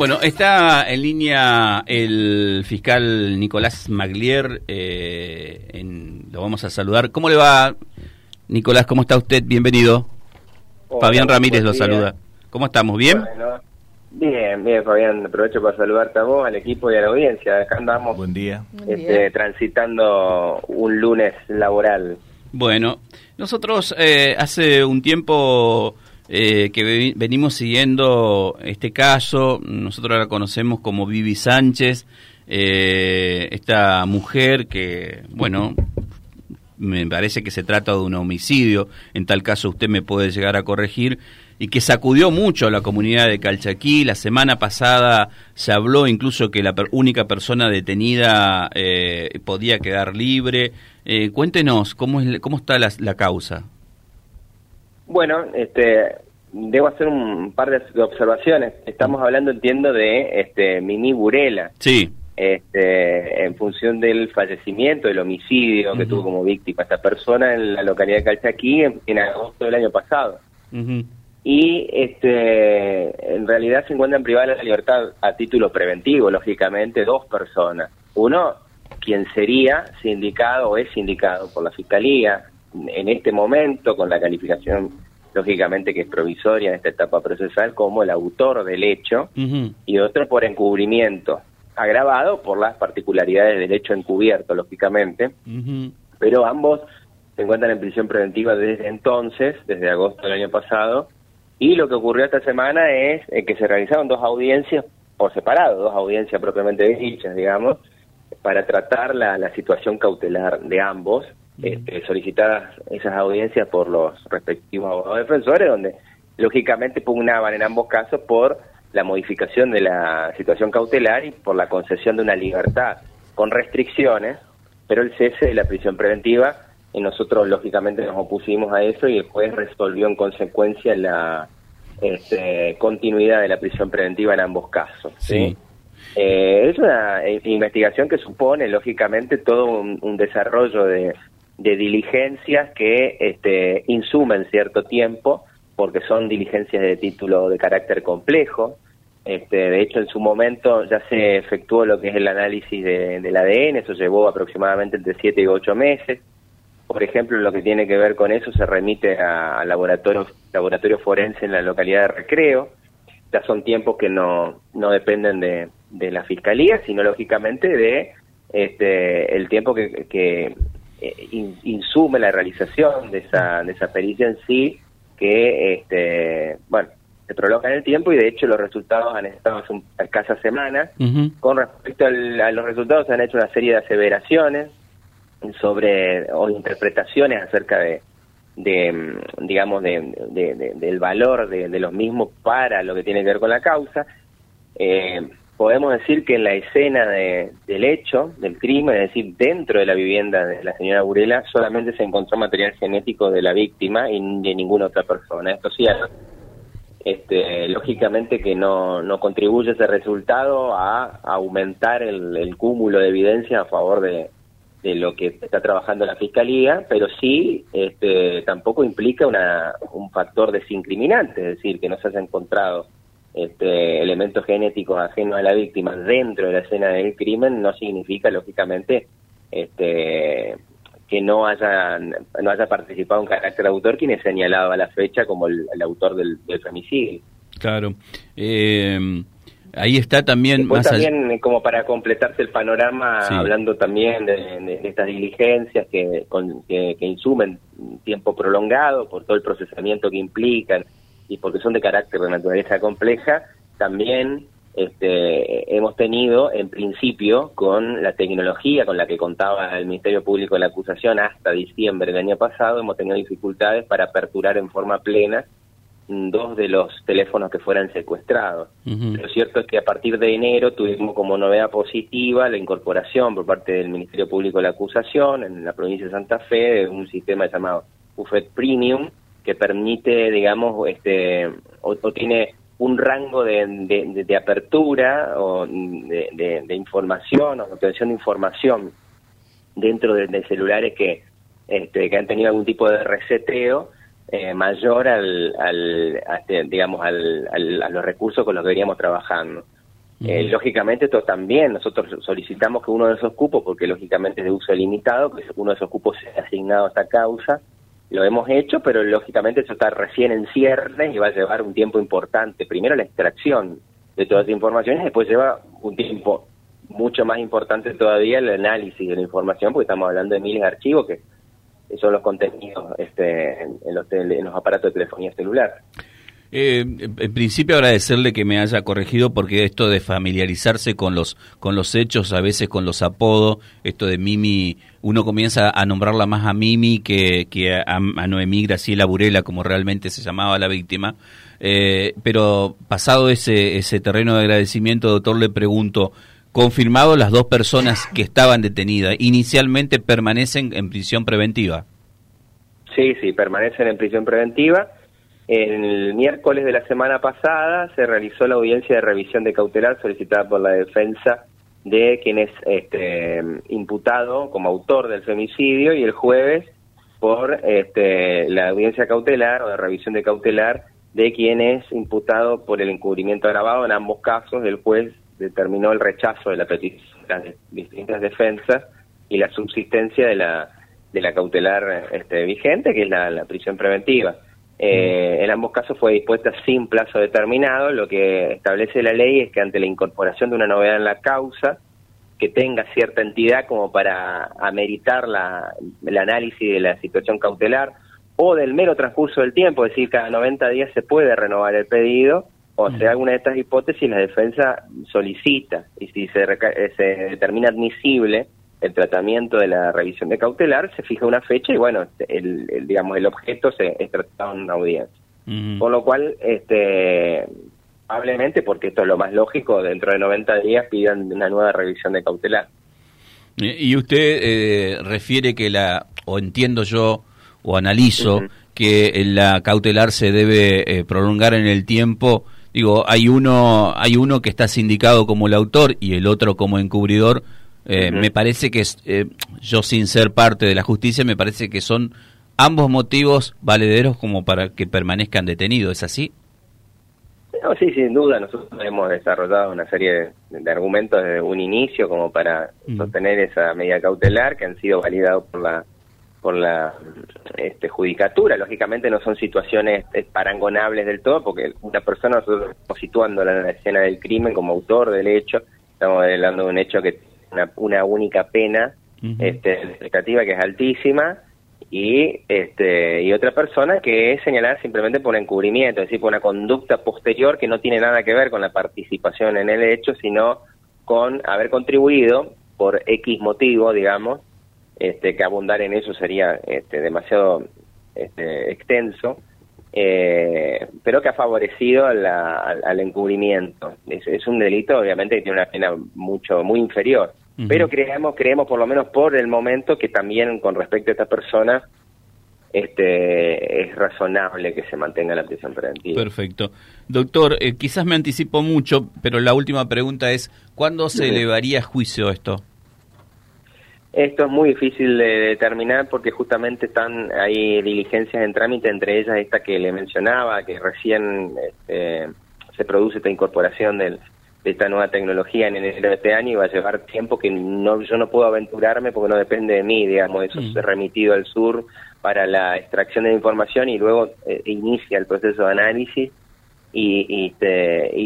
Bueno, está en línea el fiscal Nicolás Maglier, eh, en- lo vamos a saludar. ¿Cómo le va, Nicolás? ¿Cómo está usted? Bienvenido. Hola, Fabián Ramírez lo día. saluda. ¿Cómo estamos? ¿Bien? Bueno, bien, bien, Fabián. Aprovecho para saludarte a vos, al equipo y a la audiencia. Acá andamos Buen día. este, transitando un lunes laboral. Bueno, nosotros eh, hace un tiempo eh, que ve- venimos siguiendo este caso, nosotros la conocemos como Vivi Sánchez, eh, esta mujer que, bueno, me parece que se trata de un homicidio, en tal caso usted me puede llegar a corregir, y que sacudió mucho a la comunidad de Calchaquí. La semana pasada se habló incluso que la per- única persona detenida eh, podía quedar libre. Eh, cuéntenos, ¿cómo, es, cómo está la causa? Bueno, este, debo hacer un par de observaciones. Estamos hablando, entiendo, de este, Mimi Burela. Sí, Este, en función del fallecimiento, del homicidio que tuvo como víctima esta persona en la localidad de Calchaquí en, en agosto del año pasado. y este en realidad se encuentran privadas de la libertad a título preventivo, lógicamente, dos personas. Uno, quien sería sindicado o es sindicado por la Fiscalía en este momento, con la calificación, lógicamente, que es provisoria en esta etapa procesal, como el autor del hecho, y otro por encubrimiento, agravado por las particularidades del hecho encubierto, lógicamente. Pero ambos se encuentran en prisión preventiva desde entonces, desde agosto del año pasado, y lo que ocurrió esta semana es eh, que se realizaron dos audiencias por separado, dos audiencias propiamente dichas, digamos, para tratar la, la situación cautelar de ambos, este, solicitadas esas audiencias por los respectivos abogados defensores, donde lógicamente pugnaban en ambos casos por la modificación de la situación cautelar y por la concesión de una libertad con restricciones, pero el cese de la prisión preventiva y nosotros lógicamente nos opusimos a eso y el juez resolvió en consecuencia la este, continuidad de la prisión preventiva en ambos casos. ¿sí? Sí. Eh, es una eh, investigación que supone lógicamente todo un, un desarrollo de, de diligencias que este, insumen cierto tiempo porque son diligencias de título de carácter complejo. Este, de hecho, en su momento ya se efectuó lo que es el análisis de- del ADN, eso llevó aproximadamente entre 7 y 8 meses. Por ejemplo, lo que tiene que ver con eso se remite a, a laboratorios laboratorio forense en la localidad de Recreo. Ya son tiempos que no, no dependen de, de la fiscalía, sino lógicamente de este, el tiempo que, que in- insume la realización de esa, de esa pericia en sí, que este, bueno, se prolonga en el tiempo y de hecho los resultados han estado hace un- escasas semanas. Con respecto al- a los resultados, se han hecho una serie de aseveraciones sobre o interpretaciones acerca de, de, mm, digamos, de, de- de- del valor de, de los mismos para lo que tiene que ver con la causa. Eh, podemos decir que en la escena de- del hecho, del crimen, es decir, dentro de la vivienda de la señora Burela, solamente se encontró material genético de la víctima y de ninguna otra persona. Esto sí, este, lógicamente que no, no contribuye ese resultado a, aumentar el, el cúmulo de evidencia a favor de, de lo que está trabajando la fiscalía, pero sí este, tampoco implica una, un factor desincriminante, es decir, que no se haya encontrado este, elementos genéticos ajenos a la víctima dentro de la escena del crimen, no significa, lógicamente, este, que no haya, no haya participado un carácter autor quien es señalado a la fecha como el, el autor del, del femicidio. Claro. Eh, ahí está también Después más allá- también, como para completarse el panorama, Sí. hablando también de, de- de estas diligencias que, con- que, que insumen tiempo prolongado por todo el procesamiento que implican y porque son de carácter de naturaleza compleja, también este, hemos tenido, en principio, con la tecnología con la que contaba el Ministerio Público de la acusación hasta diciembre del año pasado, hemos tenido dificultades para aperturar en forma plena dos de los teléfonos que fueran secuestrados. Lo cierto es que a partir de enero tuvimos como novedad positiva la incorporación por parte del Ministerio Público de la Acusación en la provincia de Santa Fe de un sistema llamado UFED Premium que permite, digamos, este, o, o tiene un rango de, de- apertura o de, de- información o de obtención de información dentro de, celulares que, este, que han tenido algún tipo de reseteo eh, mayor al, al a este, digamos al, al- a los recursos con los que veníamos trabajando. Eh, lógicamente esto también, nosotros solicitamos que uno de esos cupos, porque lógicamente es de uso limitado, que uno de esos cupos sea asignado a esta causa, lo hemos hecho, pero lógicamente eso está recién en cierre y va a llevar un tiempo importante. Primero la extracción de todas las informaciones, después lleva un tiempo mucho más importante todavía el análisis de la información, porque estamos hablando de miles de archivos que son los contenidos este, en, los en los aparatos de telefonía celular. Eh, en principio agradecerle que me haya corregido porque esto de familiarizarse con los con los hechos, a veces con los apodos, esto de Mimi, uno comienza a nombrarla más a Mimi que, que a, a, Noemí Graciela Burela, como realmente se llamaba la víctima. Eh, pero pasado ese, ese terreno de agradecimiento, doctor, le pregunto, confirmado las dos personas que estaban detenidas, inicialmente permanecen en prisión preventiva. Sí, sí, permanecen en prisión preventiva el miércoles de la semana pasada se realizó la audiencia de revisión de cautelar solicitada por la defensa de quien es este, imputado como autor del femicidio y el jueves por este, la audiencia cautelar o de revisión de cautelar de quien es imputado por el encubrimiento agravado. En ambos casos el juez determinó el rechazo de la petición las distintas defensas y la subsistencia de la, de la cautelar este, vigente, que es la prisión preventiva. Eh, en ambos casos fue dispuesta sin plazo determinado. Lo que establece la ley es que ante la incorporación de una novedad en la causa, que tenga cierta entidad como para ameritar la, el análisis de la situación cautelar o del mero transcurso del tiempo, es decir, cada 90 días se puede renovar el pedido, o sea, alguna de estas hipótesis la defensa solicita y si se, se determina admisible el tratamiento de la revisión de cautelar, se fija una fecha y bueno, el, digamos el objeto se es tratado en una audiencia. Con lo cual, este, probablemente, porque esto es lo más lógico, dentro de 90 días pidan una nueva revisión de cautelar. Y usted eh, refiere que la, o entiendo yo, o analizo, que la cautelar se debe eh, prolongar en el tiempo. Digo, hay uno, hay uno que está sindicado como el autor y el otro como encubridor eh, me parece que eh, yo sin ser parte de la justicia, me parece que son ambos motivos valederos como para que permanezcan detenidos, ¿es así? No, sí, sin duda. Nosotros hemos desarrollado una serie de, argumentos desde un inicio como para sostener esa medida cautelar que han sido validados por la por la este, judicatura. Lógicamente no son situaciones eh, parangonables del todo, porque una persona, nosotros estamos situándola en la escena del crimen como autor del hecho, estamos hablando de un hecho que una, única pena este, expectativa que es altísima y este y otra persona que es señalada simplemente por encubrimiento, es decir, por una conducta posterior que no tiene nada que ver con la participación en el hecho, sino con haber contribuido por X motivo, digamos, este, que abundar en eso sería este, demasiado este, extenso, eh, pero que ha favorecido al, encubrimiento. Es, es, un delito, obviamente, que tiene una pena mucho muy inferior pero creemos, creemos por lo menos por el momento que también con respecto a esta persona este, es razonable que se mantenga la prisión preventiva. Perfecto. Doctor, eh, quizás me anticipo mucho, pero la última pregunta es, ¿cuándo se elevaría a juicio esto? Esto es muy difícil de determinar porque justamente están hay diligencias en trámite, entre ellas esta que le mencionaba, que recién este, se produce esta incorporación del, de esta nueva tecnología en enero de este año y va a llevar tiempo que no yo no puedo aventurarme porque no depende de mí, digamos, eso mm. es remitido al sur para la extracción de información y luego eh, inicia el proceso de análisis y,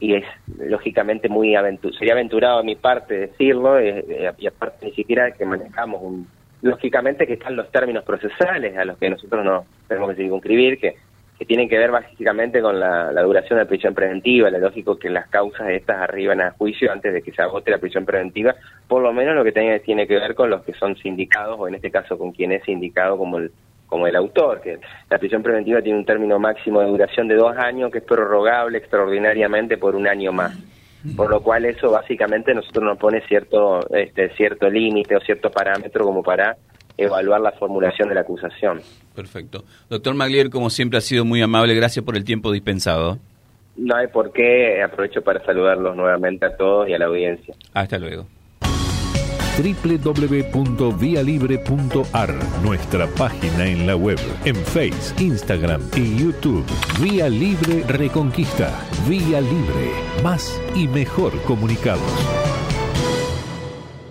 y, es lógicamente muy aventur sería aventurado a mi parte decirlo eh, eh, y aparte ni siquiera que manejamos un lógicamente que están los términos procesales a los que nosotros no tenemos que circunscribir que que tienen que ver básicamente con la, duración de la prisión preventiva. Lo lógico que las causas estas arriban a juicio antes de que se agote la prisión preventiva, por lo menos lo que tiene, tiene que ver con los que son sindicados, o en este caso con quien es sindicado como el, como el autor, que la prisión preventiva tiene un término máximo de duración de dos años, que es prorrogable extraordinariamente por un año más. Por lo cual eso básicamente nosotros nos pone cierto, este, cierto límite o cierto parámetro como para evaluar la formulación de la acusación. Perfecto. Doctor Maglier, como siempre ha sido muy amable, gracias por el tiempo dispensado. No hay por qué, aprovecho para saludarlos nuevamente a todos y a la audiencia. Hasta luego www.vialibre.ar, nuestra página en la web, en Face, Instagram y YouTube. Vía Libre Reconquista. Vía Libre. Más y mejor comunicados.